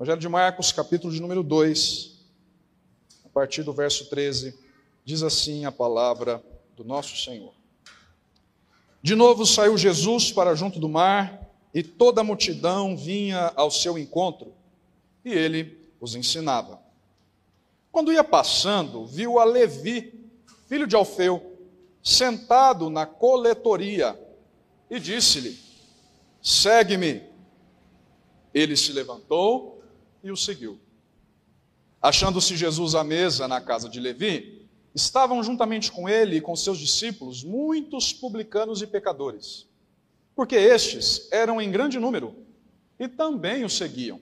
Evangelho de Marcos, capítulo de número 2, a partir do verso 13, diz assim a palavra do nosso Senhor. De novo saiu Jesus para junto do mar, e toda a multidão vinha ao seu encontro, e ele os ensinava. Quando ia passando, viu a Levi, filho de Alfeu, sentado na coletoria, e disse-lhe: Segue-me. Ele se levantou e o seguiu. Achando-se Jesus à mesa na casa de Levi, estavam juntamente com ele e com seus discípulos muitos publicanos e pecadores, porque estes eram em grande número e também o seguiam.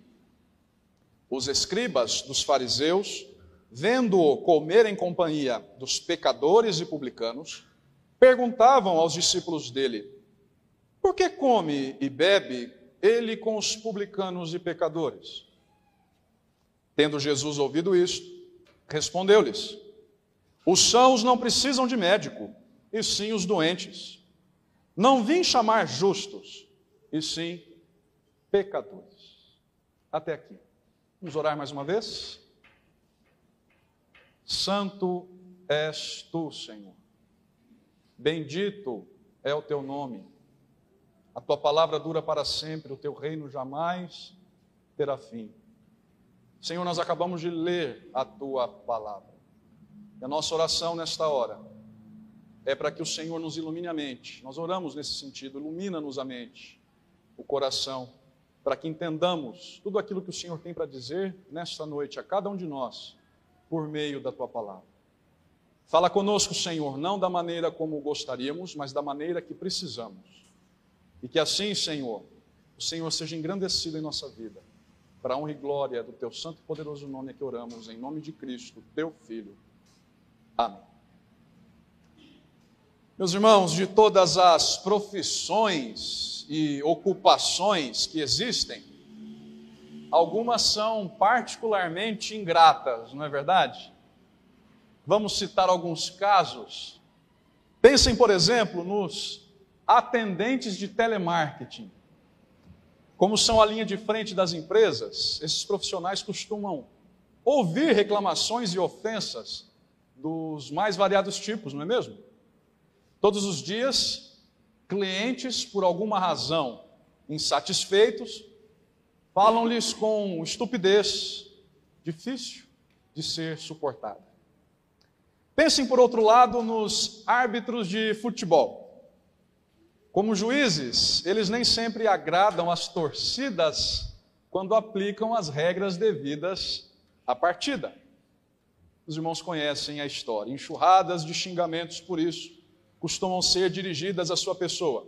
Os escribas dos fariseus, vendo-o comer em companhia dos pecadores e publicanos, perguntavam aos discípulos dele: Por que come e bebe ele com os publicanos e pecadores? Tendo Jesus ouvido isto, respondeu-lhes: Os sãos não precisam de médico, e sim os doentes. Não vim chamar justos, e sim pecadores. Até aqui. Vamos orar mais uma vez? Santo és tu, Senhor. Bendito é o teu nome. A tua palavra dura para sempre, o teu reino jamais terá fim. Senhor, nós acabamos de ler a tua palavra. E a nossa oração nesta hora é para que o Senhor nos ilumine a mente. Nós oramos nesse sentido, ilumina-nos a mente, o coração para que entendamos tudo aquilo que o Senhor tem para dizer nesta noite a cada um de nós, por meio da tua palavra. Fala conosco, Senhor, não da maneira como gostaríamos, mas da maneira que precisamos. E que assim, Senhor, o Senhor seja engrandecido em nossa vida, para honra e glória do teu santo e poderoso nome que oramos, em nome de Cristo, teu Filho. Amém. Meus irmãos, de todas as profissões e ocupações que existem, algumas são particularmente ingratas, não é verdade? Vamos citar alguns casos. Pensem, por exemplo, nos atendentes de telemarketing. Como são a linha de frente das empresas, esses profissionais costumam ouvir reclamações e ofensas dos mais variados tipos, não é mesmo? Todos os dias clientes, por alguma razão, insatisfeitos, falam-lhes com estupidez difícil de ser suportada. Pensem, por outro lado, nos árbitros de futebol. Como juízes, eles nem sempre agradam as torcidas quando aplicam as regras devidas à partida. Os irmãos conhecem a história, enxurradas de xingamentos por isso costumam ser dirigidas à sua pessoa.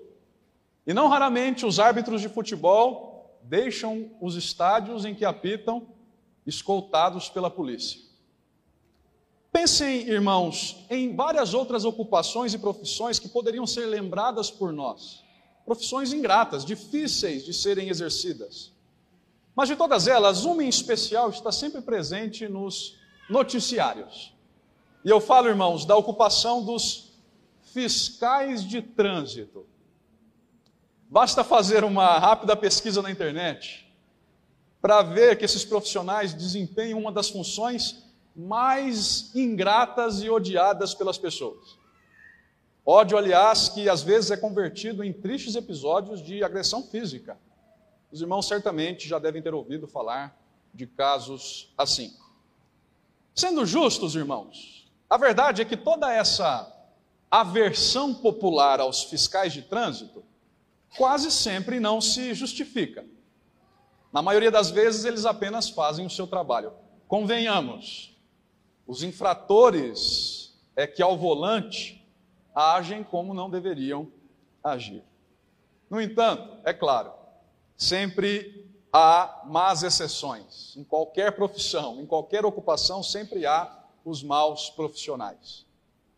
E não raramente os árbitros de futebol deixam os estádios em que apitam escoltados pela polícia. Pensem, irmãos, em várias outras ocupações e profissões que poderiam ser lembradas por nós. Profissões ingratas, difíceis de serem exercidas. Mas de todas elas, uma em especial está sempre presente nos noticiários. E eu falo, irmãos, da ocupação dos fiscais de trânsito. Basta fazer uma rápida pesquisa na internet para ver que esses profissionais desempenham uma das funções mais ingratas e odiadas pelas pessoas. Ódio, aliás, que às vezes é convertido em tristes episódios de agressão física. Os irmãos certamente já devem ter ouvido falar de casos assim. Sendo justos, irmãos, a verdade é que toda essa aversão popular aos fiscais de trânsito quase sempre não se justifica. Na maioria das vezes, eles apenas fazem o seu trabalho. Convenhamos, os infratores é que ao volante agem como não deveriam agir. No entanto, é claro, sempre há más exceções. Em qualquer profissão, em qualquer ocupação, sempre há os maus profissionais.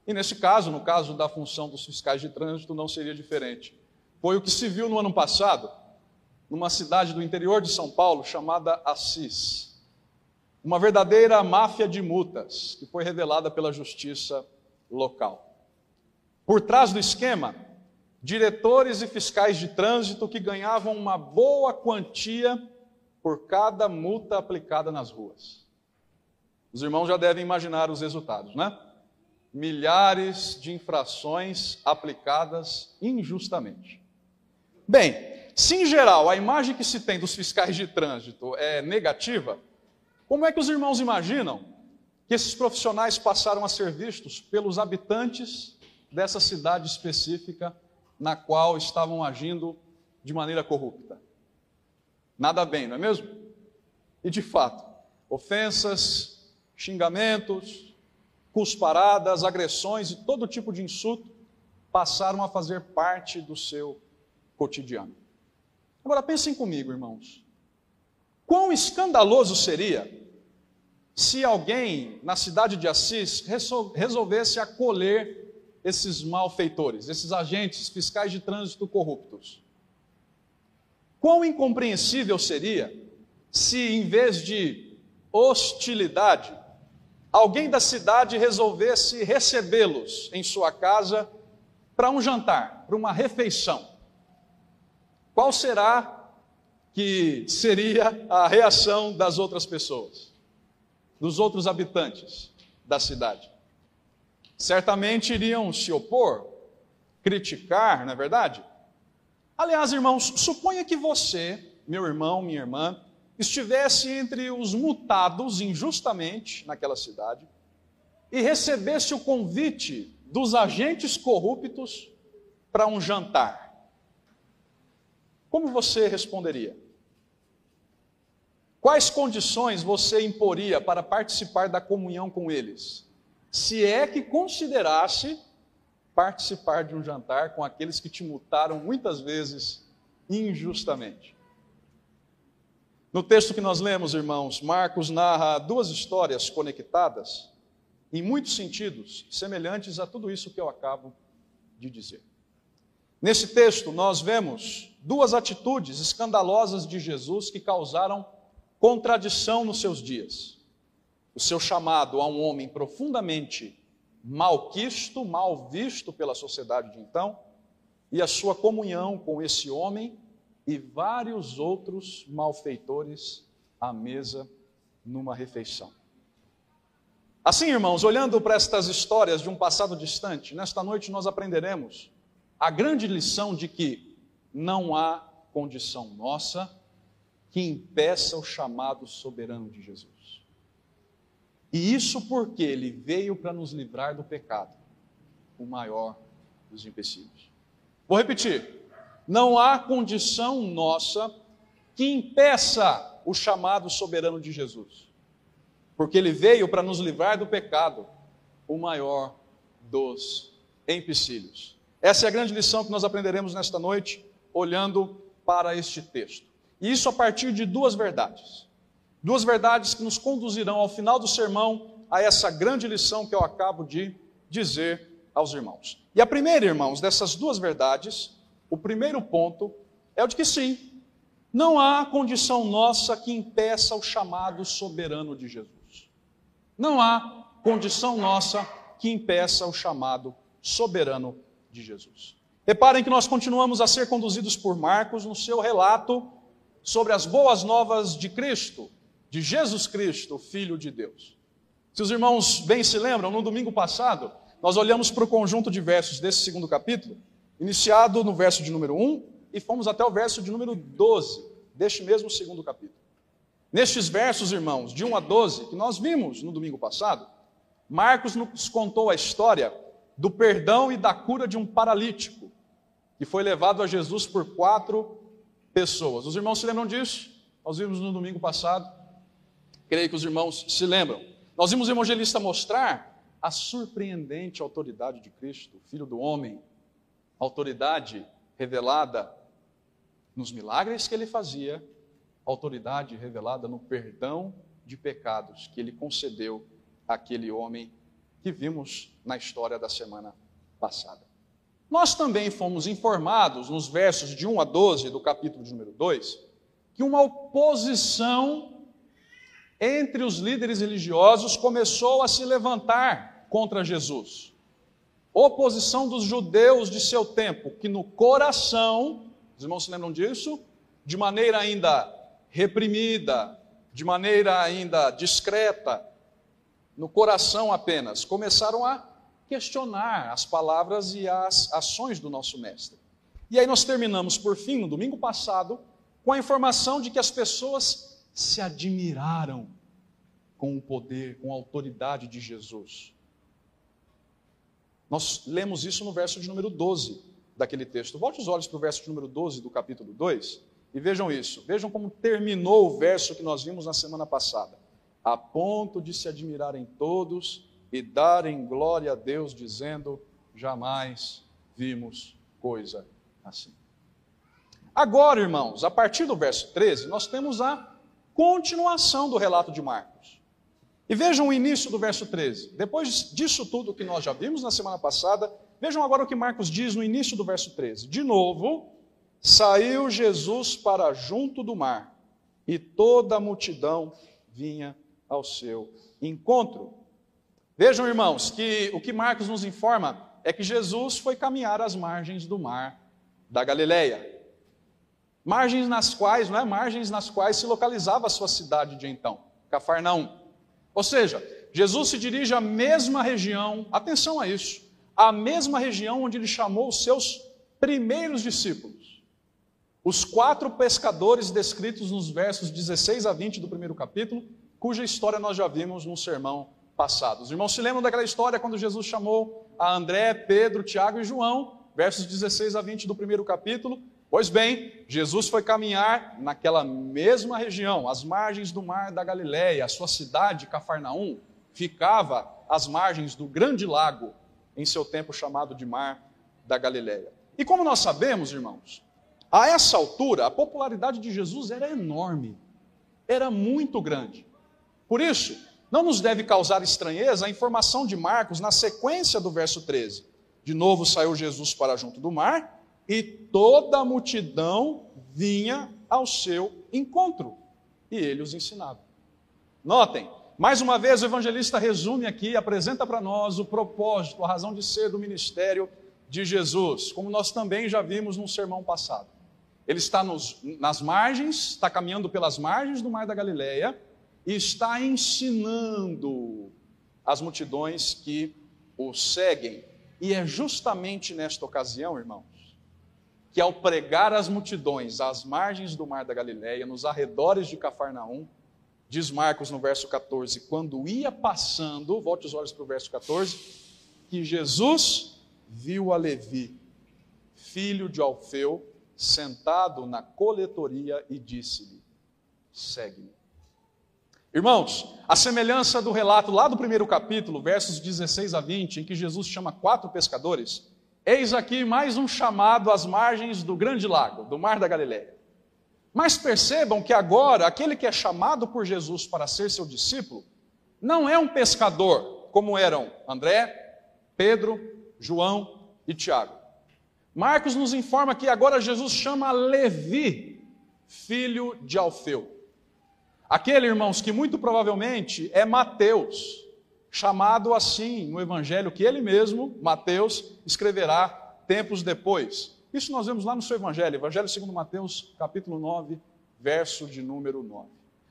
E nesse caso, no caso da função dos fiscais de trânsito, não seria diferente. Foi o que se viu no ano passado, numa cidade do interior de São Paulo chamada Assis. Uma verdadeira máfia de multas que foi revelada pela justiça local. Por trás do esquema, diretores e fiscais de trânsito que ganhavam uma boa quantia por cada multa aplicada nas ruas. Os irmãos já devem imaginar os resultados, né? Milhares de infrações aplicadas injustamente. Bem, se em geral a imagem que se tem dos fiscais de trânsito é negativa, como é que os irmãos imaginam que esses profissionais passaram a ser vistos pelos habitantes dessa cidade específica na qual estavam agindo de maneira corrupta? Nada bem, não é mesmo? E de fato, ofensas, xingamentos, cusparadas, agressões e todo tipo de insulto passaram a fazer parte do seu cotidiano. Agora pensem comigo, irmãos. Quão escandaloso seria se alguém na cidade de Assis resolvesse acolher esses malfeitores, esses agentes fiscais de trânsito corruptos. Quão incompreensível seria se, em vez de hostilidade, alguém da cidade resolvesse recebê-los em sua casa para um jantar, para uma refeição. Qual será que seria a reação das outras pessoas, dos outros habitantes da cidade? Certamente iriam se opor, criticar, não é verdade? Aliás, irmãos, suponha que você, meu irmão, minha irmã, estivesse entre os mutados injustamente naquela cidade e recebesse o convite dos agentes corruptos para um jantar. Como você responderia? Quais condições você imporia para participar da comunhão com eles? Se é que considerasse participar de um jantar com aqueles que te multaram muitas vezes injustamente. No texto que nós lemos, irmãos, Marcos narra duas histórias conectadas, em muitos sentidos, semelhantes a tudo isso que eu acabo de dizer. Nesse texto, nós vemos duas atitudes escandalosas de Jesus que causaram contradição nos seus dias. O seu chamado a um homem profundamente malquisto, mal visto pela sociedade de então, e a sua comunhão com esse homem e vários outros malfeitores à mesa numa refeição. Assim, irmãos, olhando para estas histórias de um passado distante, nesta noite nós aprenderemos a grande lição de que não há condição nossa que impeça o chamado soberano de Jesus. E isso porque ele veio para nos livrar do pecado, o maior dos empecilhos. Vou repetir: não há condição nossa que impeça o chamado soberano de Jesus, porque ele veio para nos livrar do pecado, o maior dos empecilhos. Essa é a grande lição que nós aprenderemos nesta noite, olhando para este texto. E isso a partir de duas verdades. Duas verdades que nos conduzirão ao final do sermão a essa grande lição que eu acabo de dizer aos irmãos. E a primeira, irmãos, dessas duas verdades, o primeiro ponto é o de que sim, não há condição nossa que impeça o chamado soberano de Jesus. Não há condição nossa que impeça o chamado soberano de Jesus. Reparem que nós continuamos a ser conduzidos por Marcos no seu relato sobre as boas novas de Cristo, de Jesus Cristo, Filho de Deus. Se os irmãos bem se lembram, no domingo passado, nós olhamos para o conjunto de versos desse segundo capítulo, iniciado no verso de número 1 e fomos até o verso de número 12 deste mesmo segundo capítulo. Nestes versos, irmãos, de 1 a 12, que nós vimos no domingo passado, Marcos nos contou a história do perdão e da cura de um paralítico, que foi levado a Jesus por quatro pessoas. Os irmãos se lembram disso? Nós vimos no domingo passado. Creio que os irmãos se lembram. Nós vimos o evangelista mostrar a surpreendente autoridade de Cristo, Filho do Homem, autoridade revelada nos milagres que ele fazia, autoridade revelada no perdão de pecados que ele concedeu àquele homem que vimos na história da semana passada. Nós também fomos informados nos versos de 1 a 12 do capítulo de número 2 que uma oposição entre os líderes religiosos começou a se levantar contra Jesus. Oposição dos judeus de seu tempo, que no coração, os irmãos se lembram disso? De maneira ainda reprimida, de maneira ainda discreta, no coração apenas, começaram a questionar as palavras e as ações do nosso Mestre. E aí nós terminamos, por fim, no domingo passado, com a informação de que as pessoas se admiraram com o poder, com a autoridade de Jesus. Nós lemos isso no verso de número 12 daquele texto. Volte os olhos para o verso de número 12 do capítulo 2 e vejam isso. Vejam como terminou o verso que nós vimos na semana passada. A ponto de se admirarem todos e darem glória a Deus, dizendo: jamais vimos coisa assim. Agora, irmãos, a partir do verso 13, nós temos a continuação do relato de Marcos. E vejam o início do verso 13. Depois disso tudo que nós já vimos na semana passada, vejam agora o que Marcos diz no início do verso 13. De novo, saiu Jesus para junto do mar, e toda a multidão vinha ao seu encontro. Vejam, irmãos, que o que Marcos nos informa é que Jesus foi caminhar às margens do mar da Galileia. Margens nas quais, não é? Margens nas quais se localizava a sua cidade de então, Cafarnaum. Ou seja, Jesus se dirige à mesma região, atenção a isso, à mesma região onde ele chamou os seus primeiros discípulos. Os quatro pescadores descritos nos versos 16 a 20 do primeiro capítulo, cuja história nós já vimos no sermão passado. Os irmãos se lembram daquela história quando Jesus chamou a André, Pedro, Tiago e João, versos 16 a 20 do primeiro capítulo, Pois bem, Jesus foi caminhar naquela mesma região, às margens do mar da Galiléia. A sua cidade, Cafarnaum, ficava às margens do grande lago, em seu tempo chamado de Mar da Galiléia. E como nós sabemos, irmãos, a essa altura a popularidade de Jesus era enorme, era muito grande. Por isso, não nos deve causar estranheza a informação de Marcos na sequência do verso 13. De novo saiu Jesus para junto do mar e toda a multidão vinha ao seu encontro, e ele os ensinava. Notem, mais uma vez o evangelista resume aqui, apresenta para nós o propósito, a razão de ser do ministério de Jesus, como nós também já vimos no sermão passado. Ele está nos, nas margens, está caminhando pelas margens do Mar da Galileia e está ensinando as multidões que o seguem. E é justamente nesta ocasião, irmão, que ao pregar às multidões às margens do mar da Galileia, nos arredores de Cafarnaum, diz Marcos no verso 14, quando ia passando, volte os olhos para o verso 14, que Jesus viu a Levi, filho de Alfeu, sentado na coletoria e disse-lhe: segue-me. Irmãos, a semelhança do relato lá do primeiro capítulo, versos 16 a 20, em que Jesus chama quatro pescadores, Eis aqui mais um chamado às margens do grande lago, do mar da Galileia. Mas percebam que agora aquele que é chamado por Jesus para ser seu discípulo não é um pescador, como eram André, Pedro, João e Tiago. Marcos nos informa que agora Jesus chama Levi, filho de Alfeu. Aquele, irmãos, que muito provavelmente é Mateus, chamado assim no evangelho que ele mesmo, Mateus, escreverá tempos depois. Isso nós vemos lá no seu evangelho, Evangelho segundo Mateus, capítulo 9, verso de número 9.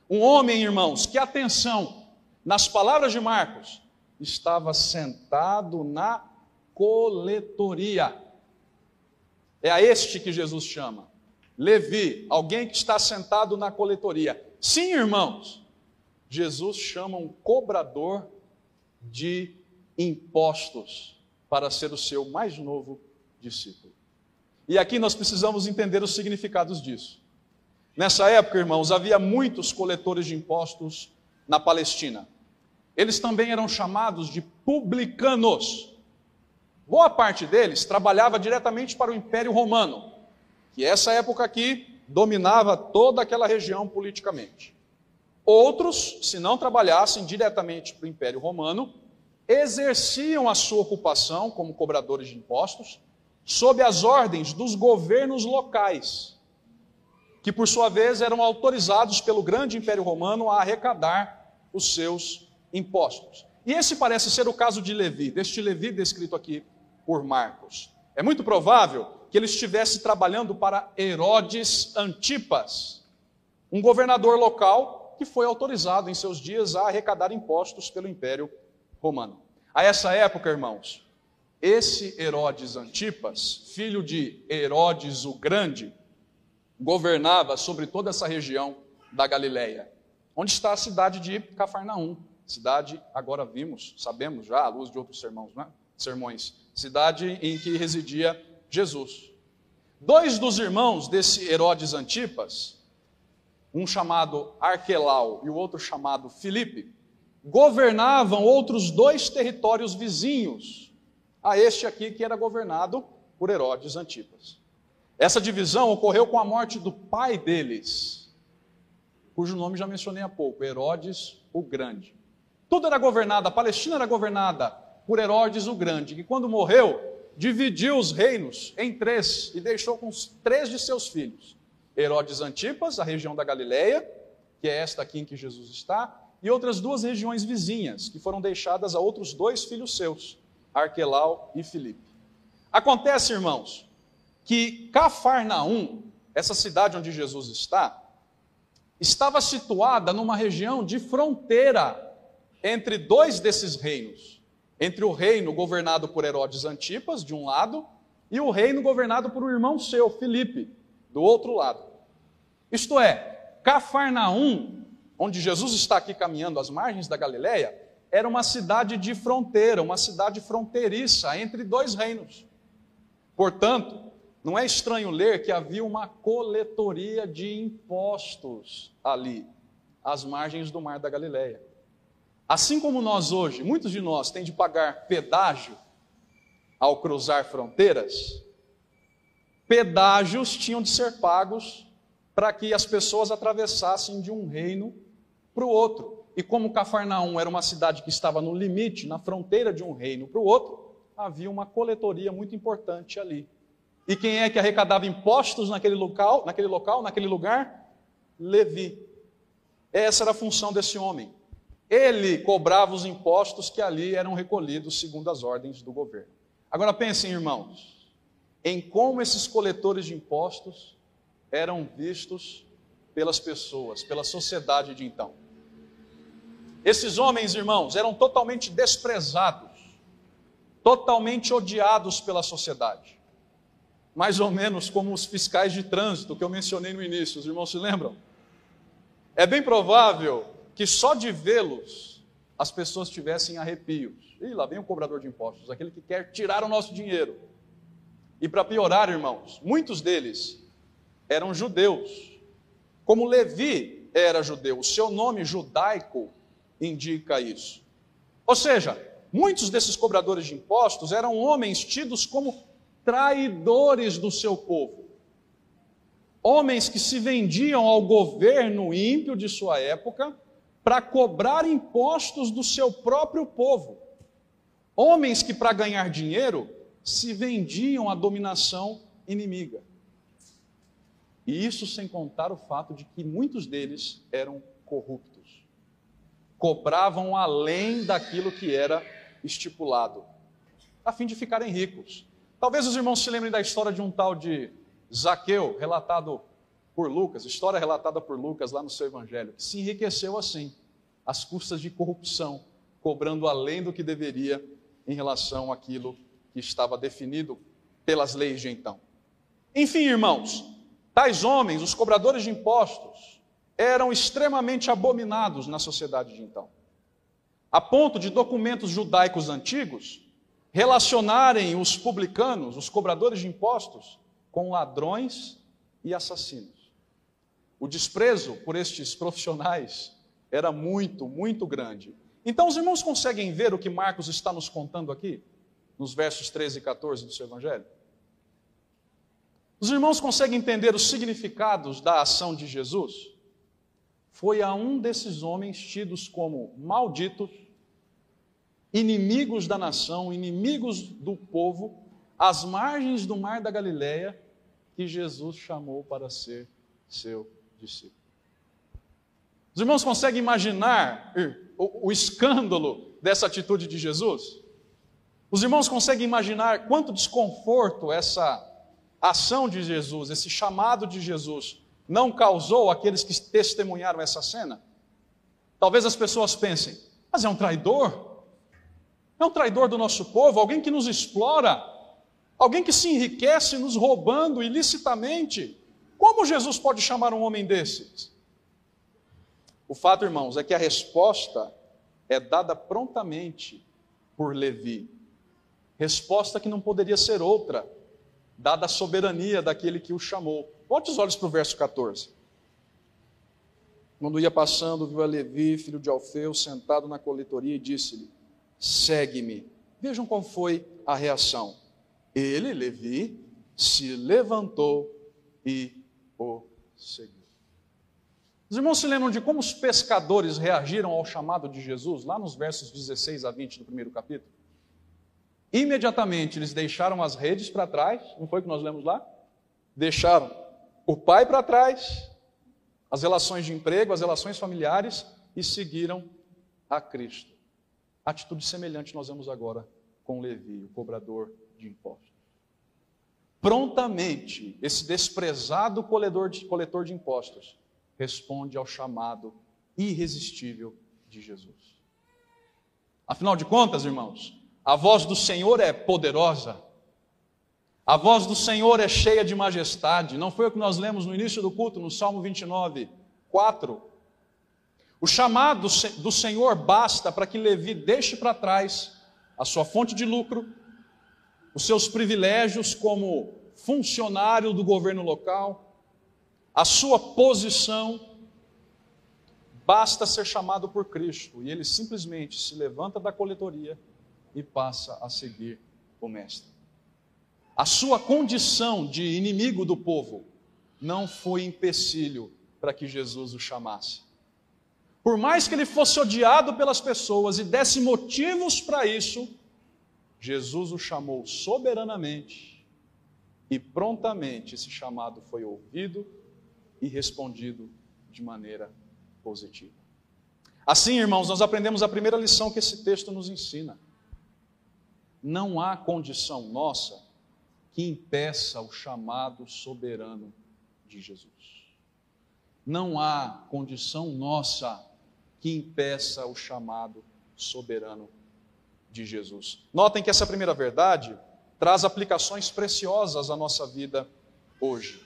Um homem, irmãos, que atenção, nas palavras de Marcos, estava sentado na coletoria. É a este que Jesus chama. Levi, alguém que está sentado na coletoria. Sim, irmãos, Jesus chama um cobrador de impostos para ser o seu mais novo discípulo. E aqui nós precisamos entender os significados disso. Nessa época, irmãos, havia muitos coletores de impostos na Palestina. Eles também eram chamados de publicanos. Boa parte deles trabalhava diretamente para o Império Romano, que essa época aqui dominava toda aquela região politicamente. Outros, se não trabalhassem diretamente para o Império Romano, exerciam a sua ocupação como cobradores de impostos sob as ordens dos governos locais, que por sua vez eram autorizados pelo grande Império Romano a arrecadar os seus impostos. E esse parece ser o caso de Levi, deste Levi descrito aqui por Marcos. É muito provável que ele estivesse trabalhando para Herodes Antipas, um governador local que foi autorizado em seus dias a arrecadar impostos pelo Império Romano. A essa época, irmãos, esse Herodes Antipas, filho de Herodes o Grande, governava sobre toda essa região da Galileia, onde está a cidade de Cafarnaum. Cidade, agora vimos, sabemos já, à luz de outros sermões, né? sermões, cidade em que residia Jesus. Dois dos irmãos desse Herodes Antipas, um chamado Arquelau e o outro chamado Filipe, governavam outros dois territórios vizinhos a este aqui que era governado por Herodes Antipas. Essa divisão ocorreu com a morte do pai deles, cujo nome já mencionei há pouco, Herodes o Grande. Tudo era governado, a Palestina era governada por Herodes o Grande, que quando morreu, dividiu os reinos em três e deixou com três de seus filhos. Herodes Antipas, a região da Galileia, que é esta aqui em que Jesus está, e outras duas regiões vizinhas, que foram deixadas a outros dois filhos seus, Arquelau e Filipe. Acontece, irmãos, que Cafarnaum, essa cidade onde Jesus está, estava situada numa região de fronteira entre dois desses reinos. Entre o reino governado por Herodes Antipas, de um lado, e o reino governado por um irmão seu, Filipe, do outro lado. Isto é, Cafarnaum, onde Jesus está aqui caminhando às margens da Galileia, era uma cidade de fronteira, uma cidade fronteiriça entre dois reinos. Portanto, não é estranho ler que havia uma coletoria de impostos ali, às margens do mar da Galileia. Assim como nós hoje, muitos de nós têm de pagar pedágio ao cruzar fronteiras, pedágios tinham de ser pagos para que as pessoas atravessassem de um reino para o outro. E como Cafarnaum era uma cidade que estava no limite, na fronteira de um reino para o outro, havia uma coletoria muito importante ali. E quem é que arrecadava impostos naquele local, naquele local, naquele lugar? Levi. Essa era a função desse homem. Ele cobrava os impostos que ali eram recolhidos segundo as ordens do governo. Agora pensem, irmãos, em como esses coletores de impostos eram vistos pelas pessoas, pela sociedade de então. Esses homens, irmãos, eram totalmente desprezados, totalmente odiados pela sociedade mais ou menos como os fiscais de trânsito que eu mencionei no início, os irmãos se lembram? É bem provável que só de vê-los as pessoas tivessem arrepios. E lá vem o cobrador de impostos, aquele que quer tirar o nosso dinheiro. E para piorar, irmãos, muitos deles eram judeus. Como Levi era judeu, o seu nome judaico indica isso. Ou seja, muitos desses cobradores de impostos eram homens tidos como traidores do seu povo. Homens que se vendiam ao governo ímpio de sua época para cobrar impostos do seu próprio povo. Homens que, para ganhar dinheiro, se vendiam à dominação inimiga. E isso sem contar o fato de que muitos deles eram corruptos. Cobravam além daquilo que era estipulado, a fim de ficarem ricos. Talvez os irmãos se lembrem da história de um tal de Zaqueu, relatado por Lucas, história relatada por Lucas lá no seu evangelho, que se enriqueceu assim, às custas de corrupção, cobrando além do que deveria em relação àquilo que estava definido pelas leis de então. Enfim, irmãos, tais homens, os cobradores de impostos, eram extremamente abominados na sociedade de então, a ponto de documentos judaicos antigos relacionarem os publicanos, os cobradores de impostos, com ladrões e assassinos. O desprezo por estes profissionais era muito, muito grande. Então, os irmãos conseguem ver o que Marcos está nos contando aqui, nos versos 13 e 14 do seu Evangelho? Os irmãos conseguem entender os significados da ação de Jesus? Foi a um desses homens tidos como malditos, inimigos da nação, inimigos do povo, às margens do mar da Galileia, que Jesus chamou para ser seu discípulo. Os irmãos conseguem imaginar o, o escândalo dessa atitude de Jesus? Os irmãos conseguem imaginar quanto desconforto essa ação de Jesus, esse chamado de Jesus, não causou aqueles que testemunharam essa cena? Talvez as pessoas pensem, mas é um traidor. É um traidor do nosso povo, alguém que nos explora, alguém que se enriquece nos roubando ilicitamente. Como Jesus pode chamar um homem desses? O fato, irmãos, é que a resposta é dada prontamente por Levi. Resposta que não poderia ser outra, dada a soberania daquele que o chamou. Volte os olhos para o verso 14. Quando ia passando, viu a Levi, filho de Alfeu, sentado na coletoria e disse-lhe: Segue-me. Vejam qual foi a reação. Ele, Levi, se levantou e o. Os irmãos se lembram de como os pescadores reagiram ao chamado de Jesus, lá nos versos 16 a 20 do primeiro capítulo? Imediatamente eles deixaram as redes para trás, não foi o que nós lemos lá? Deixaram o pai para trás, as relações de emprego, as relações familiares e seguiram a Cristo. Atitude semelhante nós vemos agora com Levi, o cobrador de impostos prontamente esse desprezado coletor de, coletor de impostos responde ao chamado irresistível de Jesus. Afinal de contas, irmãos, a voz do Senhor é poderosa, a voz do Senhor é cheia de majestade. Não foi o que nós lemos no início do culto, no Salmo 29, 4. O chamado do Senhor basta para que Levi deixe para trás a sua fonte de lucro, os seus privilégios como funcionário do governo local, a sua posição, basta ser chamado por Cristo e ele simplesmente se levanta da coletoria e passa a seguir o Mestre. A sua condição de inimigo do povo não foi empecilho para que Jesus o chamasse. Por mais que ele fosse odiado pelas pessoas e desse motivos para isso, Jesus o chamou soberanamente e prontamente esse chamado foi ouvido e respondido de maneira positiva. Assim, irmãos, nós aprendemos a primeira lição que esse texto nos ensina. Não há condição nossa que impeça o chamado soberano de Jesus. Não há condição nossa que impeça o chamado soberano de Jesus. Notem que essa primeira verdade traz aplicações preciosas à nossa vida hoje.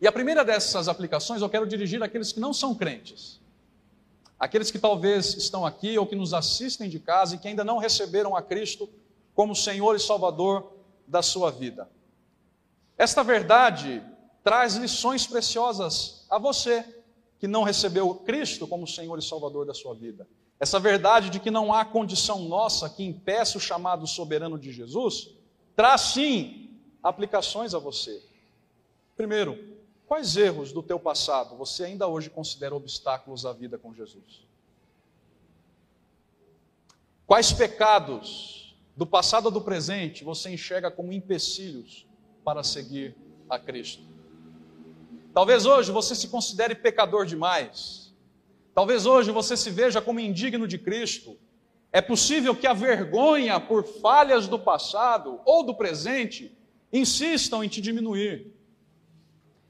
E a primeira dessas aplicações eu quero dirigir àqueles que não são crentes. Aqueles que talvez estão aqui ou que nos assistem de casa e que ainda não receberam a Cristo como Senhor e Salvador da sua vida. Esta verdade traz lições preciosas a você que não recebeu Cristo como Senhor e Salvador da sua vida. Essa verdade de que não há condição nossa que impeça o chamado soberano de Jesus, traz sim aplicações a você. Primeiro, quais erros do teu passado você ainda hoje considera obstáculos à vida com Jesus? Quais pecados do passado ou do presente você enxerga como empecilhos para seguir a Cristo? Talvez hoje você se considere pecador demais Talvez hoje você se veja como indigno de Cristo. É possível que a vergonha por falhas do passado ou do presente insistam em te diminuir.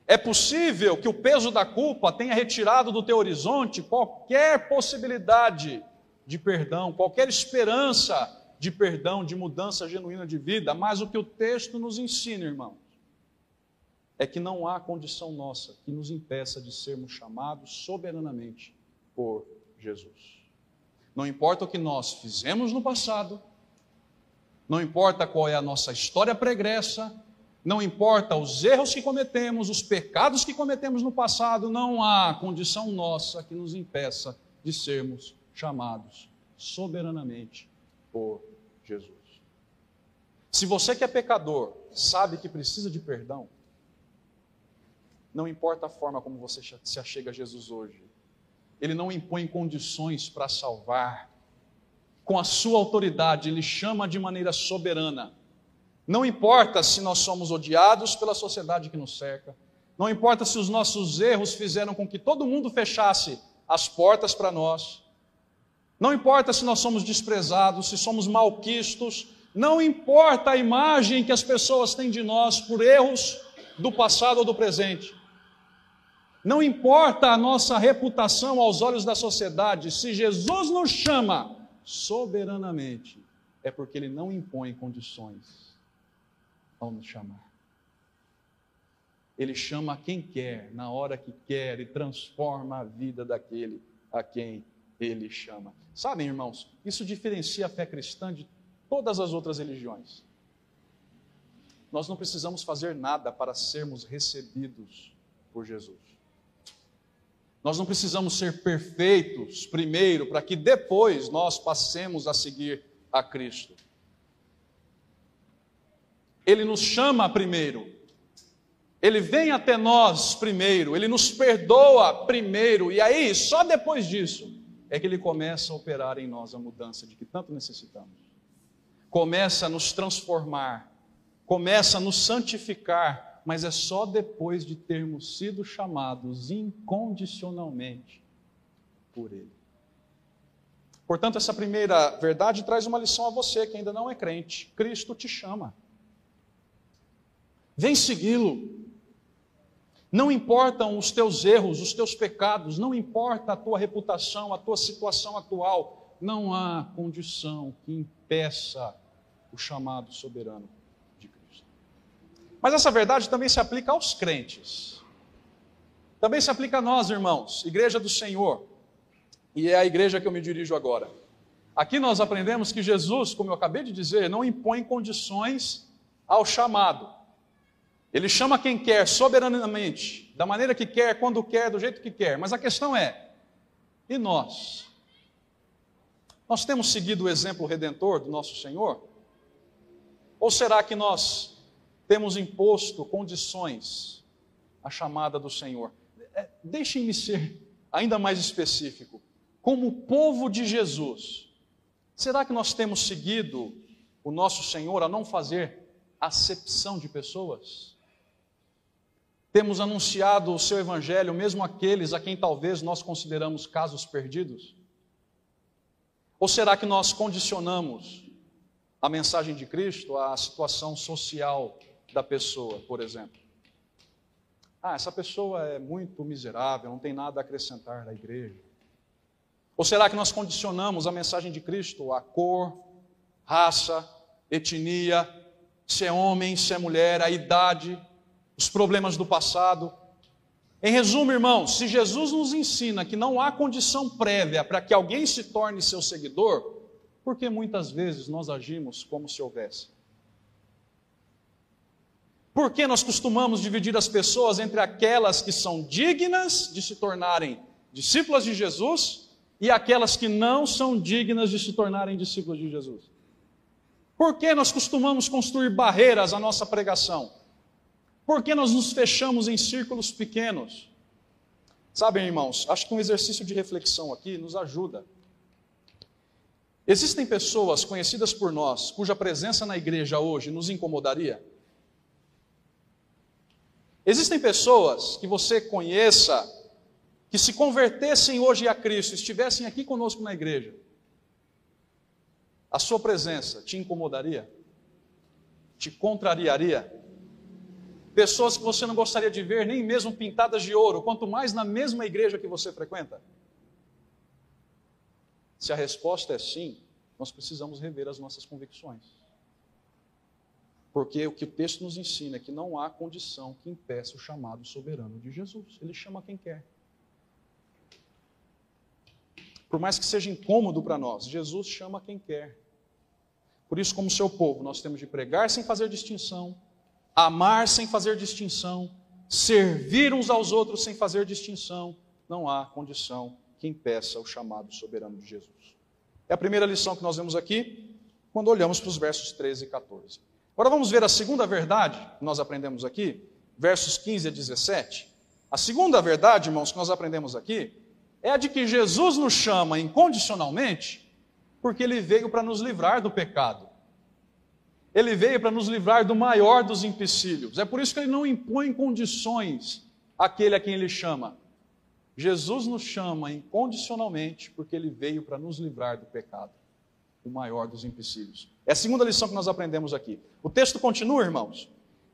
É possível que o peso da culpa tenha retirado do teu horizonte qualquer possibilidade de perdão, qualquer esperança de perdão, de mudança genuína de vida, mas o que o texto nos ensina, irmãos, é que não há condição nossa que nos impeça de sermos chamados soberanamente por Jesus. Não importa o que nós fizemos no passado, não importa qual é a nossa história pregressa, não importa os erros que cometemos, os pecados que cometemos no passado, não há condição nossa que nos impeça de sermos chamados soberanamente por Jesus. Se você que é pecador sabe que precisa de perdão, não importa a forma como você se achega a Jesus hoje, ele não impõe condições para salvar. Com a sua autoridade, ele chama de maneira soberana. Não importa se nós somos odiados pela sociedade que nos cerca, não importa se os nossos erros fizeram com que todo mundo fechasse as portas para nós, não importa se nós somos desprezados, se somos malquistos, não importa a imagem que as pessoas têm de nós por erros do passado ou do presente. Não importa a nossa reputação aos olhos da sociedade, se Jesus nos chama soberanamente, é porque ele não impõe condições ao nos chamar. Ele chama quem quer, na hora que quer, e transforma a vida daquele a quem ele chama. Sabem, irmãos, isso diferencia a fé cristã de todas as outras religiões. Nós não precisamos fazer nada para sermos recebidos por Jesus. Nós não precisamos ser perfeitos primeiro, para que depois nós passemos a seguir a Cristo. Ele nos chama primeiro, ele vem até nós primeiro, ele nos perdoa primeiro, e aí, só depois disso, é que ele começa a operar em nós a mudança de que tanto necessitamos. Começa a nos transformar, começa a nos santificar, mas é só depois de termos sido chamados incondicionalmente por ele. Portanto, essa primeira verdade traz uma lição a você que ainda não é crente. Cristo te chama. Vem segui-lo. Não importam os teus erros, os teus pecados, não importa a tua reputação, a tua situação atual, não há condição que impeça o chamado soberano. Mas essa verdade também se aplica aos crentes. Também se aplica a nós, irmãos, igreja do Senhor. E é a igreja que eu me dirijo agora. Aqui nós aprendemos que Jesus, como eu acabei de dizer, não impõe condições ao chamado. Ele chama quem quer soberanamente, da maneira que quer, quando quer, do jeito que quer. Mas a questão é: e nós? Nós temos seguido o exemplo redentor do nosso Senhor? Ou será que nós temos imposto condições à chamada do Senhor? É, Deixem-me ser ainda mais específico. Como povo de Jesus, será que nós temos seguido o nosso Senhor a não fazer acepção de pessoas? Temos anunciado o seu evangelho, mesmo aqueles a quem talvez nós consideramos casos perdidos? Ou será que nós condicionamos a mensagem de Cristo à situação social da pessoa, por exemplo? Ah, essa pessoa é muito miserável, não tem nada a acrescentar na igreja. Ou será que nós condicionamos a mensagem de Cristo à cor, raça, etnia, se é homem, se é mulher, a idade, os problemas do passado. Em resumo, irmãos, se Jesus nos ensina que não há condição prévia para que alguém se torne seu seguidor, por que muitas vezes nós agimos como se houvesse? Por que nós costumamos dividir as pessoas entre aquelas que são dignas de se tornarem discípulas de Jesus e aquelas que não são dignas de se tornarem discípulos de Jesus? Por que nós costumamos construir barreiras à nossa pregação? Por que nós nos fechamos em círculos pequenos? Sabem, irmãos, acho que um exercício de reflexão aqui nos ajuda. Existem pessoas conhecidas por nós cuja presença na igreja hoje nos incomodaria? Existem pessoas que você conheça que se convertessem hoje a Cristo, estivessem aqui conosco na igreja, a sua presença te incomodaria? Te contrariaria? pessoas que você não gostaria de ver, nem mesmo pintadas de ouro, quanto mais na mesma igreja que você frequenta? Se a resposta é sim, nós precisamos rever as nossas convicções. Porque o que o texto nos ensina é que não há condição que impeça o chamado soberano de Jesus. Ele chama quem quer. Por mais que seja incômodo para nós, Jesus chama quem quer. Por isso, como seu povo, nós temos de pregar sem fazer distinção, amar sem fazer distinção, servir uns aos outros sem fazer distinção, não há condição que impeça o chamado soberano de Jesus. É a primeira lição que nós vemos aqui, quando olhamos para os versos 13 e 14. Agora vamos ver a segunda verdade que nós aprendemos aqui, versos 15 a 17. A segunda verdade, irmãos, que nós aprendemos aqui, é a de que Jesus nos chama incondicionalmente, porque ele veio para nos livrar do pecado. Ele veio para nos livrar do maior dos empecilhos. É por isso que ele não impõe condições àquele a quem ele chama. Jesus nos chama incondicionalmente porque ele veio para nos livrar do pecado, o maior dos empecilhos. É a segunda lição que nós aprendemos aqui. O texto continua, irmãos.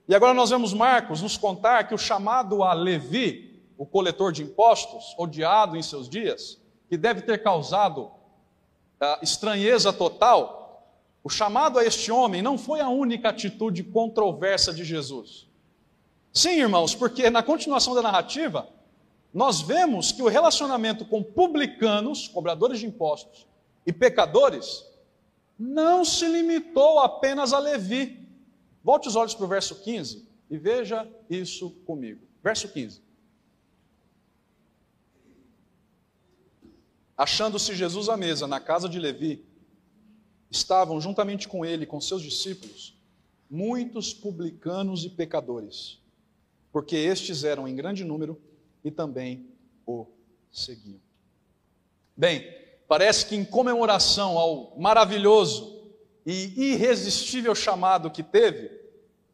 E agora nós vemos Marcos nos contar que o chamado a Levi o coletor de impostos, odiado em seus dias, que deve ter causado uh, estranheza total, o chamado a este homem não foi a única atitude controversa de Jesus. Sim, irmãos, porque na continuação da narrativa, nós vemos que o relacionamento com publicanos, cobradores de impostos, e pecadores, não se limitou apenas a Levi. Volte os olhos para o verso 15 e veja isso comigo. Verso 15. Achando-se Jesus à mesa na casa de Levi, estavam juntamente com ele, com seus discípulos, muitos publicanos e pecadores, porque estes eram em grande número e também o seguiam. Bem, parece que em comemoração ao maravilhoso e irresistível chamado que teve,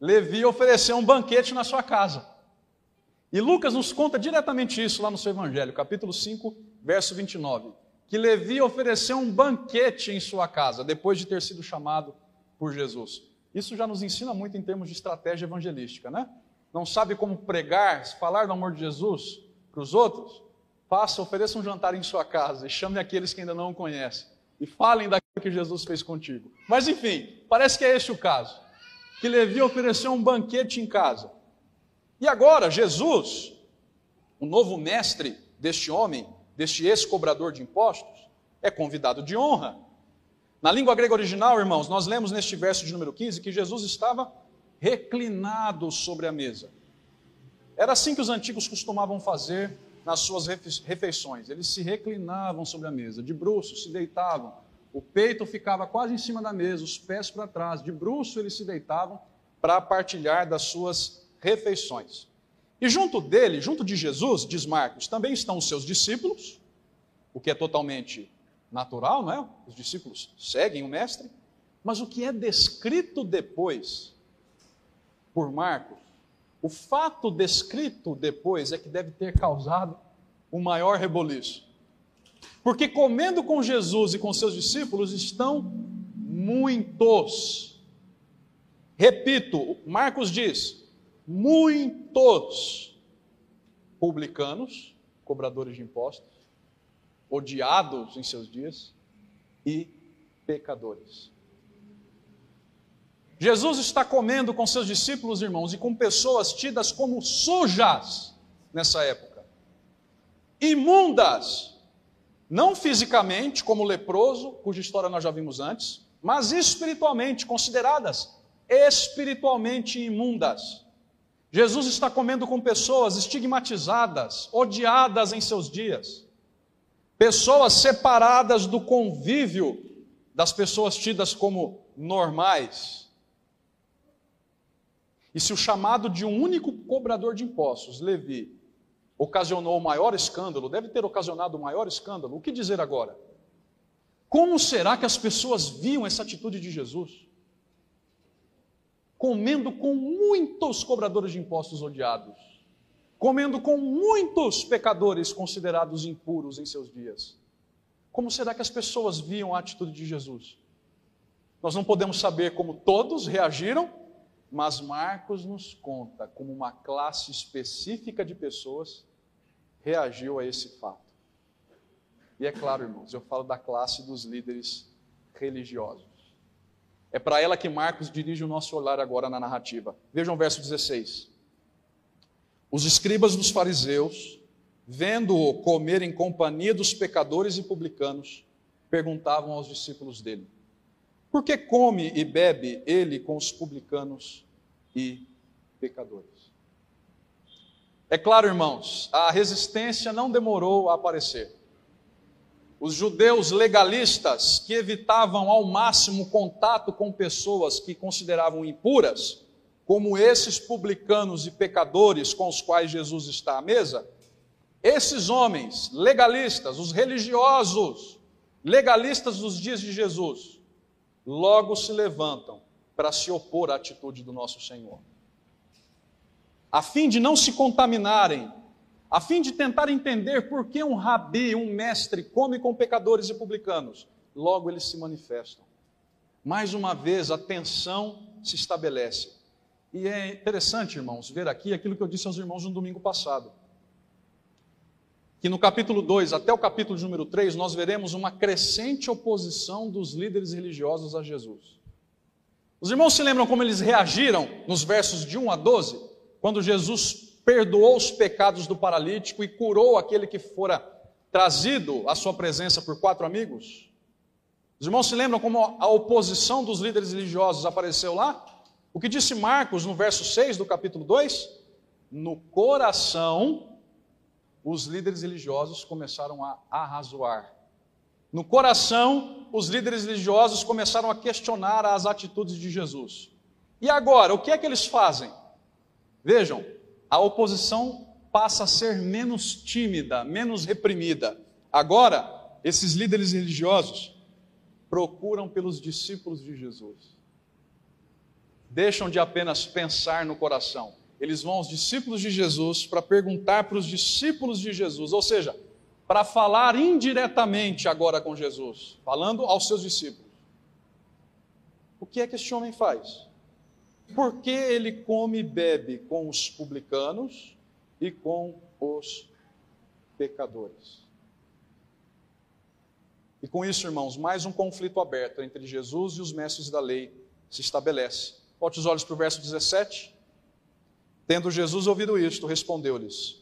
Levi ofereceu um banquete na sua casa. E Lucas nos conta diretamente isso lá no seu Evangelho, capítulo 5, verso 29. Que Levi ofereceu um banquete em sua casa, depois de ter sido chamado por Jesus. Isso já nos ensina muito em termos de estratégia evangelística, né? Não sabe como pregar, falar do amor de Jesus para os outros? Faça, ofereça um jantar em sua casa e chame aqueles que ainda não o conhecem. E falem daquilo que Jesus fez contigo. Mas enfim, parece que é este o caso. Que Levi ofereceu um banquete em casa. E agora, Jesus, o novo mestre deste homem, deste ex-cobrador de impostos, é convidado de honra. Na língua grega original, irmãos, nós lemos neste verso de número 15 que Jesus estava reclinado sobre a mesa. Era assim que os antigos costumavam fazer nas suas refeições. Eles se reclinavam sobre a mesa, de bruços, se deitavam. O peito ficava quase em cima da mesa, os pés para trás. De bruço eles se deitavam para partilhar das suas refeições. E junto dele, junto de Jesus, diz Marcos, também estão os seus discípulos, o que é totalmente natural, não é? Os discípulos seguem o mestre, mas o que é descrito depois por Marcos o fato descrito depois é que deve ter causado o maior reboliço. Porque comendo com Jesus e com seus discípulos estão muitos. Repito, Marcos diz: muitos publicanos, cobradores de impostos, odiados em seus dias, e pecadores. Jesus está comendo com seus discípulos, irmãos, e com pessoas tidas como sujas nessa época, imundas, não fisicamente, como leproso, cuja história nós já vimos antes, mas espiritualmente, consideradas espiritualmente imundas. Jesus está comendo com pessoas estigmatizadas, odiadas em seus dias, pessoas separadas do convívio das pessoas tidas como normais. E se o chamado de um único cobrador de impostos, Levi, ocasionou o maior escândalo, deve ter ocasionado o maior escândalo, o que dizer agora? Como será que as pessoas viam essa atitude de Jesus? Comendo com muitos cobradores de impostos odiados, comendo com muitos pecadores considerados impuros em seus dias. Como será que as pessoas viam a atitude de Jesus? Nós não podemos saber como todos reagiram, mas Marcos nos conta como uma classe específica de pessoas reagiu a esse fato. E é claro, irmãos, eu falo da classe dos líderes religiosos. É para ela que Marcos dirige o nosso olhar agora na narrativa. Vejam o verso 16. Os escribas dos fariseus, vendo-o comer em companhia dos pecadores e publicanos, perguntavam aos discípulos dele: por que come e bebe ele com os publicanos e pecadores? É claro, irmãos, a resistência não demorou a aparecer. Os judeus legalistas, que evitavam ao máximo contato com pessoas que consideravam impuras, como esses publicanos e pecadores com os quais Jesus está à mesa, esses homens legalistas, os religiosos, legalistas dos dias de Jesus, logo se levantam para se opor à atitude do nosso Senhor. A fim de não se contaminarem, a fim de tentar entender por que um rabi, um mestre, come com pecadores e publicanos, logo eles se manifestam. Mais uma vez, a tensão se estabelece. E é interessante, irmãos, ver aqui aquilo que eu disse aos irmãos no domingo passado. Que no capítulo 2 até o capítulo número 3 nós veremos uma crescente oposição dos líderes religiosos a Jesus. Os irmãos se lembram como eles reagiram nos versos de 1 a 12, quando Jesus perdoou os pecados do paralítico e curou aquele que fora trazido à sua presença por quatro amigos? Os irmãos se lembram como a oposição dos líderes religiosos apareceu lá? O que disse Marcos no verso 6 do capítulo 2? No coração os líderes religiosos começaram a arrazoar. No coração, os líderes religiosos começaram a questionar as atitudes de Jesus. E agora, o que é que eles fazem? Vejam, a oposição passa a ser menos tímida, menos reprimida. Agora, esses líderes religiosos procuram pelos discípulos de Jesus. Deixam de apenas pensar no coração, eles vão aos discípulos de Jesus para perguntar para os discípulos de Jesus, ou seja, para falar indiretamente agora com Jesus, falando aos seus discípulos. O que é que este homem faz? Por que ele come e bebe com os publicanos e com os pecadores? E com isso, irmãos, mais um conflito aberto entre Jesus e os mestres da lei se estabelece. Volte os olhos para o verso 17. Tendo Jesus ouvido isto, respondeu-lhes: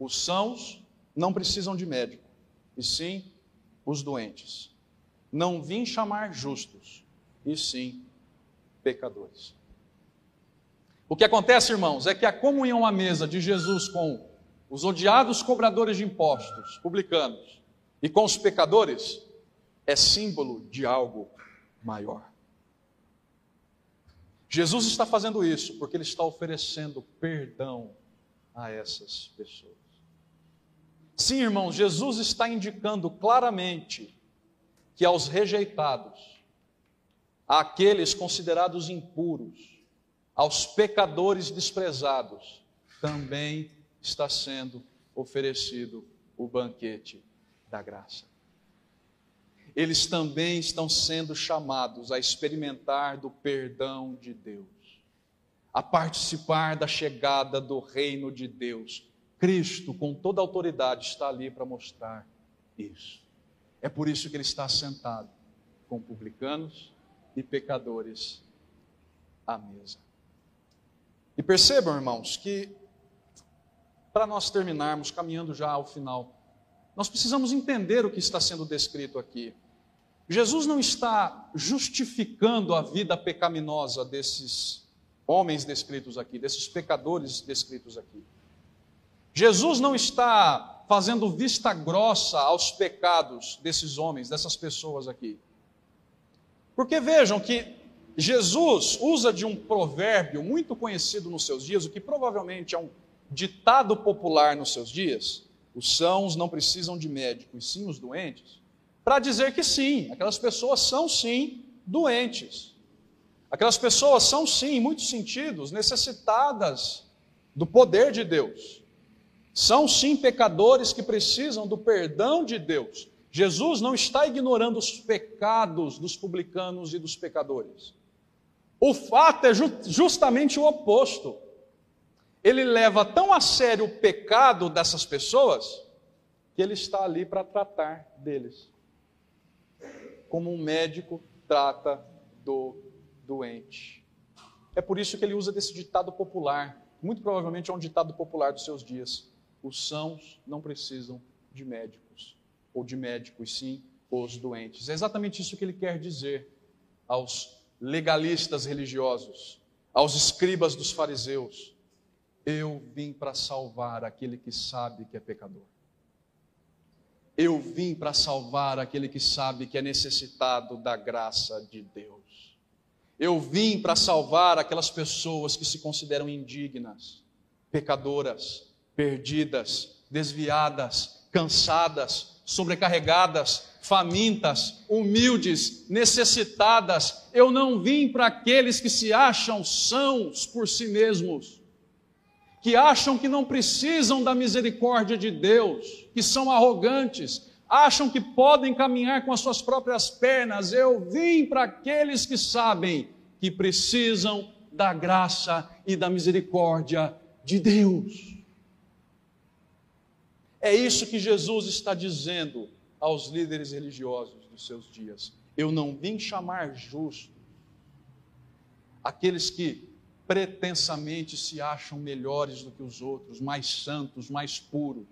Os sãos não precisam de médico, e sim os doentes. Não vim chamar justos, e sim pecadores. O que acontece, irmãos, é que a comunhão à mesa de Jesus com os odiados cobradores de impostos, publicanos, e com os pecadores, é símbolo de algo maior. Jesus está fazendo isso porque ele está oferecendo perdão a essas pessoas. Sim, irmãos, Jesus está indicando claramente que aos rejeitados, àqueles considerados impuros, aos pecadores desprezados, também está sendo oferecido o banquete da graça eles também estão sendo chamados a experimentar do perdão de Deus, a participar da chegada do reino de Deus. Cristo, com toda a autoridade, está ali para mostrar isso. É por isso que ele está sentado com publicanos e pecadores à mesa. E percebam, irmãos, que para nós terminarmos, caminhando já ao final, nós precisamos entender o que está sendo descrito aqui. Jesus não está justificando a vida pecaminosa desses homens descritos aqui, desses pecadores descritos aqui. Jesus não está fazendo vista grossa aos pecados desses homens, dessas pessoas aqui. Porque vejam que Jesus usa de um provérbio muito conhecido nos seus dias, o que provavelmente é um ditado popular nos seus dias: os sãos não precisam de médico, e sim os doentes para dizer que sim, aquelas pessoas são sim doentes. Aquelas pessoas são sim, em muitos sentidos, necessitadas do poder de Deus. São sim pecadores que precisam do perdão de Deus. Jesus não está ignorando os pecados dos publicanos e dos pecadores. O fato é justamente o oposto. Ele leva tão a sério o pecado dessas pessoas que ele está ali para tratar deles como um médico trata do doente. É por isso que ele usa desse ditado popular, muito provavelmente é um ditado popular dos seus dias. Os sãos não precisam de médicos, ou de médicos, sim, os doentes. É exatamente isso que ele quer dizer aos legalistas religiosos, aos escribas dos fariseus. Eu vim para salvar aquele que sabe que é pecador. Eu vim para salvar aquele que sabe que é necessitado da graça de Deus. Eu vim para salvar aquelas pessoas que se consideram indignas, pecadoras, perdidas, desviadas, cansadas, sobrecarregadas, famintas, humildes, necessitadas. Eu não vim para aqueles que se acham sãos por si mesmos, que acham que não precisam da misericórdia de Deus que são arrogantes, acham que podem caminhar com as suas próprias pernas. Eu vim para aqueles que sabem que precisam da graça e da misericórdia de Deus. É isso que Jesus está dizendo aos líderes religiosos dos seus dias. Eu não vim chamar justo aqueles que pretensamente se acham melhores do que os outros, mais santos, mais puros.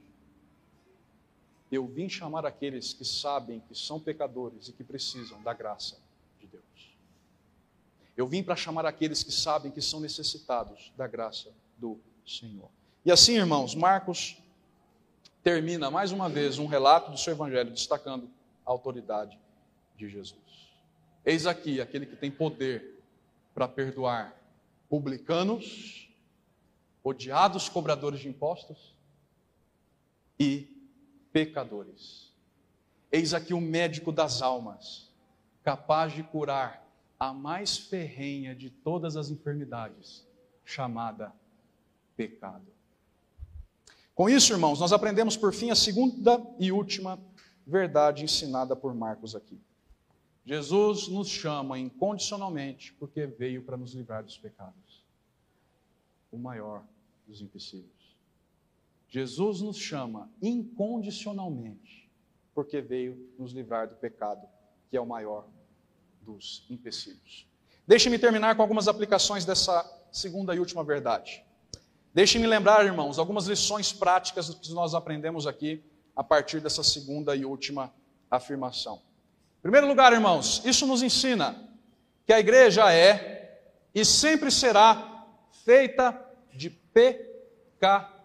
Eu vim chamar aqueles que sabem que são pecadores e que precisam da graça de Deus. Eu vim para chamar aqueles que sabem que são necessitados da graça do Senhor. E assim, irmãos, Marcos termina mais uma vez um relato do seu evangelho destacando a autoridade de Jesus. Eis aqui aquele que tem poder para perdoar publicanos, odiados cobradores de impostos e pecadores. Eis aqui o médico das almas, capaz de curar a mais ferrenha de todas as enfermidades, chamada pecado. Com isso, irmãos, nós aprendemos por fim a segunda e última verdade ensinada por Marcos aqui. Jesus nos chama incondicionalmente porque veio para nos livrar dos pecados. O maior dos empecilhos. Jesus nos chama incondicionalmente porque veio nos livrar do pecado, que é o maior dos empecilhos. Deixe-me terminar com algumas aplicações dessa segunda e última verdade. Deixe-me lembrar, irmãos, algumas lições práticas que nós aprendemos aqui a partir dessa segunda e última afirmação. Em primeiro lugar, irmãos, isso nos ensina que a igreja é e sempre será feita de pecadores.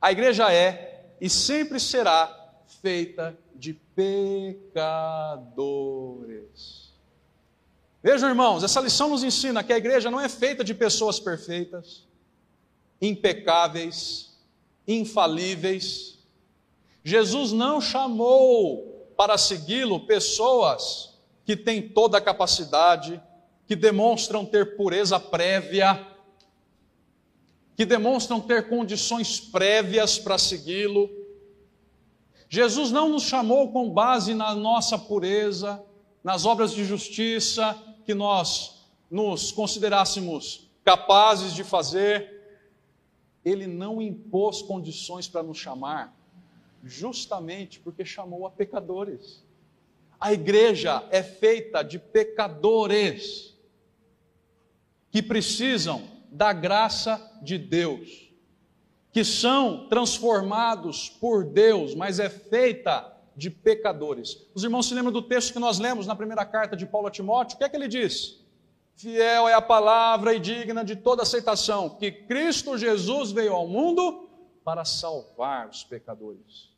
A igreja é e sempre será feita de pecadores. Vejam, irmãos, essa lição nos ensina que a igreja não é feita de pessoas perfeitas, impecáveis, infalíveis. Jesus não chamou para segui-lo pessoas que têm toda a capacidade, que demonstram ter pureza prévia, que demonstram ter condições prévias para segui-lo. Jesus não nos chamou com base na nossa pureza, nas obras de justiça, que nós nos considerássemos capazes de fazer, ele não impôs condições para nos chamar, justamente porque chamou a pecadores. A igreja é feita de pecadores que precisam da graça de Deus, que são transformados por Deus, mas é feita de pecadores. Os irmãos se lembram do texto que nós lemos na primeira carta de Paulo a Timóteo? O que é que ele diz? Fiel é a palavra e digna de toda aceitação, que Cristo Jesus veio ao mundo para salvar os pecadores.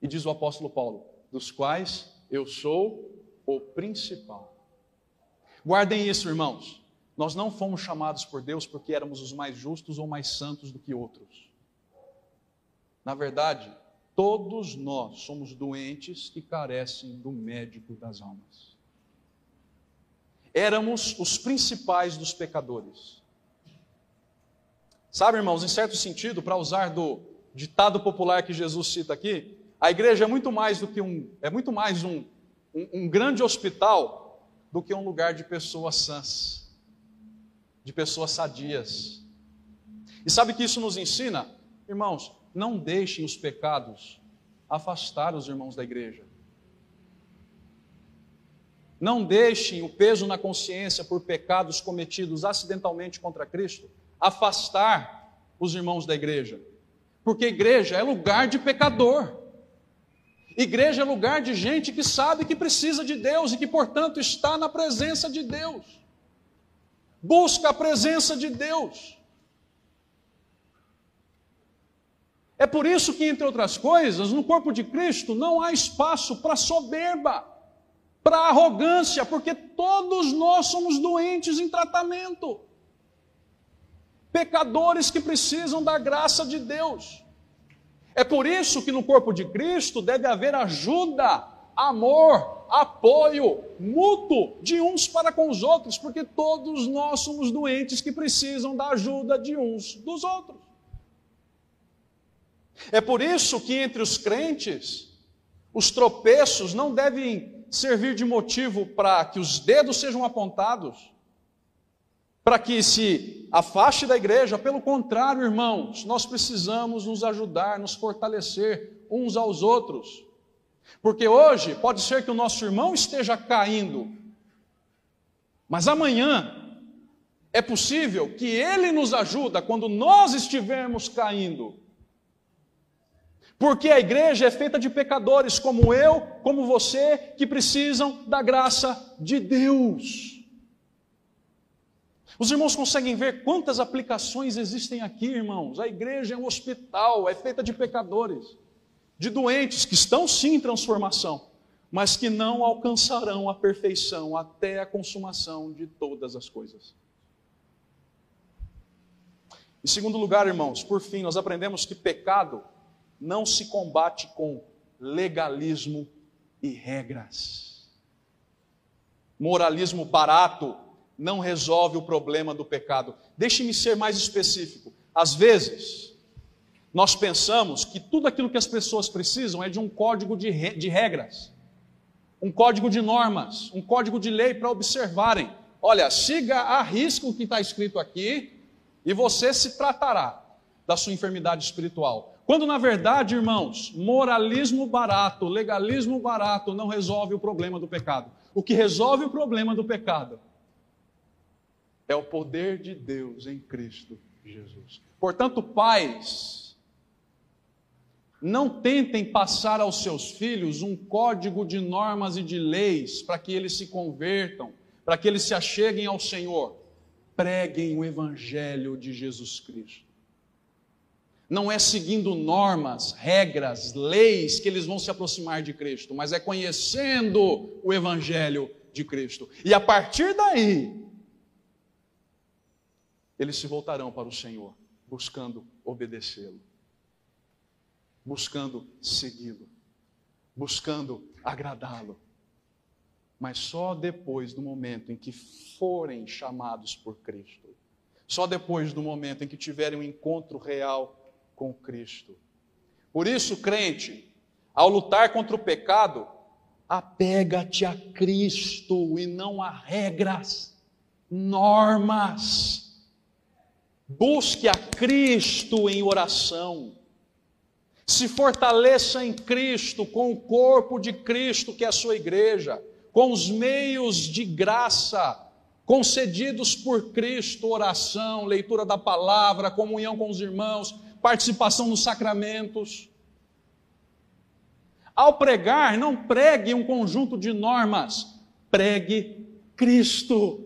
E diz o apóstolo Paulo, dos quais eu sou o principal. Guardem isso, irmãos. Nós não fomos chamados por Deus porque éramos os mais justos ou mais santos do que outros. Na verdade, Todos nós somos doentes que carecem do médico das almas. Éramos os principais dos pecadores. Sabe, irmãos, em certo sentido, para usar do ditado popular que Jesus cita aqui, a igreja é muito mais do que um, é muito mais um, um, um grande hospital do que um lugar de pessoas sãs, de pessoas sadias. E sabe que isso nos ensina? Irmãos, não deixem os pecados afastar os irmãos da igreja. Não deixem o peso na consciência por pecados cometidos acidentalmente contra Cristo afastar os irmãos da igreja. Porque igreja é lugar de pecador. Igreja é lugar de gente que sabe que precisa de Deus e que, portanto, está na presença de Deus. Busca a presença de Deus. É por isso que, entre outras coisas, no corpo de Cristo não há espaço para soberba, para arrogância, porque todos nós somos doentes em tratamento, pecadores que precisam da graça de Deus. É por isso que no corpo de Cristo deve haver ajuda, amor, apoio mútuo de uns para com os outros, porque todos nós somos doentes que precisam da ajuda de uns dos outros. É por isso que entre os crentes, os tropeços não devem servir de motivo para que os dedos sejam apontados, para que se afaste da igreja, pelo contrário, irmãos, nós precisamos nos ajudar, nos fortalecer uns aos outros. Porque hoje pode ser que o nosso irmão esteja caindo, mas amanhã é possível que ele nos ajuda quando nós estivermos caindo. Porque a igreja é feita de pecadores como eu, como você, que precisam da graça de Deus. Os irmãos conseguem ver quantas aplicações existem aqui, irmãos. A igreja é um hospital, é feita de pecadores, de doentes que estão sim em transformação, mas que não alcançarão a perfeição até a consumação de todas as coisas. Em segundo lugar, irmãos, por fim, nós aprendemos que pecado não se combate com legalismo e regras. Moralismo barato não resolve o problema do pecado. Deixe-me ser mais específico. Às vezes, nós pensamos que tudo aquilo que as pessoas precisam é de um código de, re de regras, um código de normas, um código de lei para observarem. Olha, siga a risco o que está escrito aqui e você se tratará da sua enfermidade espiritual. Quando na verdade, irmãos, moralismo barato, legalismo barato não resolve o problema do pecado. O que resolve o problema do pecado é o poder de Deus em Cristo Jesus. Portanto, pais, não tentem passar aos seus filhos um código de normas e de leis para que eles se convertam, para que eles se acheguem ao Senhor. Preguem o Evangelho de Jesus Cristo. Não é seguindo normas, regras, leis que eles vão se aproximar de Cristo, mas é conhecendo o Evangelho de Cristo. E a partir daí, eles se voltarão para o Senhor, buscando obedecê-lo, buscando segui-lo, buscando agradá-lo. Mas só depois do momento em que forem chamados por Cristo, só depois do momento em que tiverem um encontro real com Cristo. Por isso, crente, ao lutar contra o pecado, apega-te a Cristo e não a regras, normas Busque a Cristo em oração. Se fortaleça em Cristo, com o corpo de Cristo, que é a sua igreja, com os meios de graça concedidos por Cristo oração, leitura da palavra, comunhão com os irmãos, participação nos sacramentos. Ao pregar, não pregue um conjunto de normas, pregue Cristo.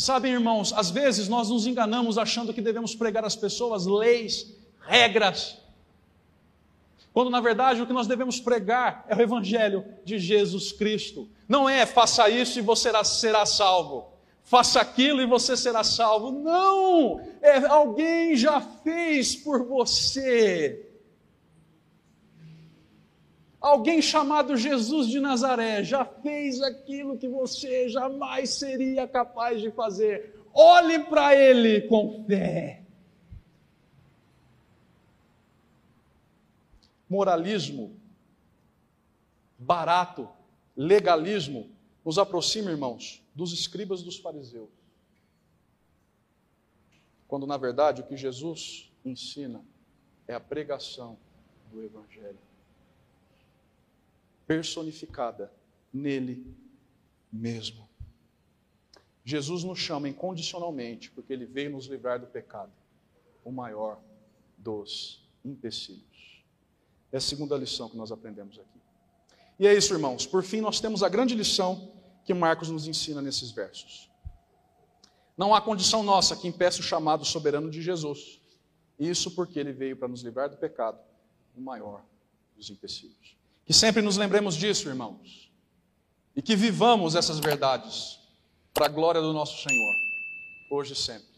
Sabem, irmãos, às vezes nós nos enganamos achando que devemos pregar às pessoas leis, regras, quando na verdade o que nós devemos pregar é o Evangelho de Jesus Cristo. Não é faça isso e você será, salvo, faça aquilo e você será salvo. Não! É alguém já fez por você. Alguém chamado Jesus de Nazaré já fez aquilo que você jamais seria capaz de fazer. Olhe para ele com fé. Moralismo barato, legalismo, nos aproxima, irmãos, dos escribas dos fariseus. Quando na verdade o que Jesus ensina é a pregação do Evangelho personificada nele mesmo. Jesus nos chama incondicionalmente, porque ele veio nos livrar do pecado, o maior dos empecilhos. É a segunda lição que nós aprendemos aqui. E é isso, irmãos. Por fim, nós temos a grande lição que Marcos nos ensina nesses versos. Não há condição nossa que impeça o chamado soberano de Jesus. Isso porque ele veio para nos livrar do pecado, o maior dos empecilhos. Que sempre nos lembremos disso, irmãos. E que vivamos essas verdades para a glória do nosso Senhor, hoje e sempre.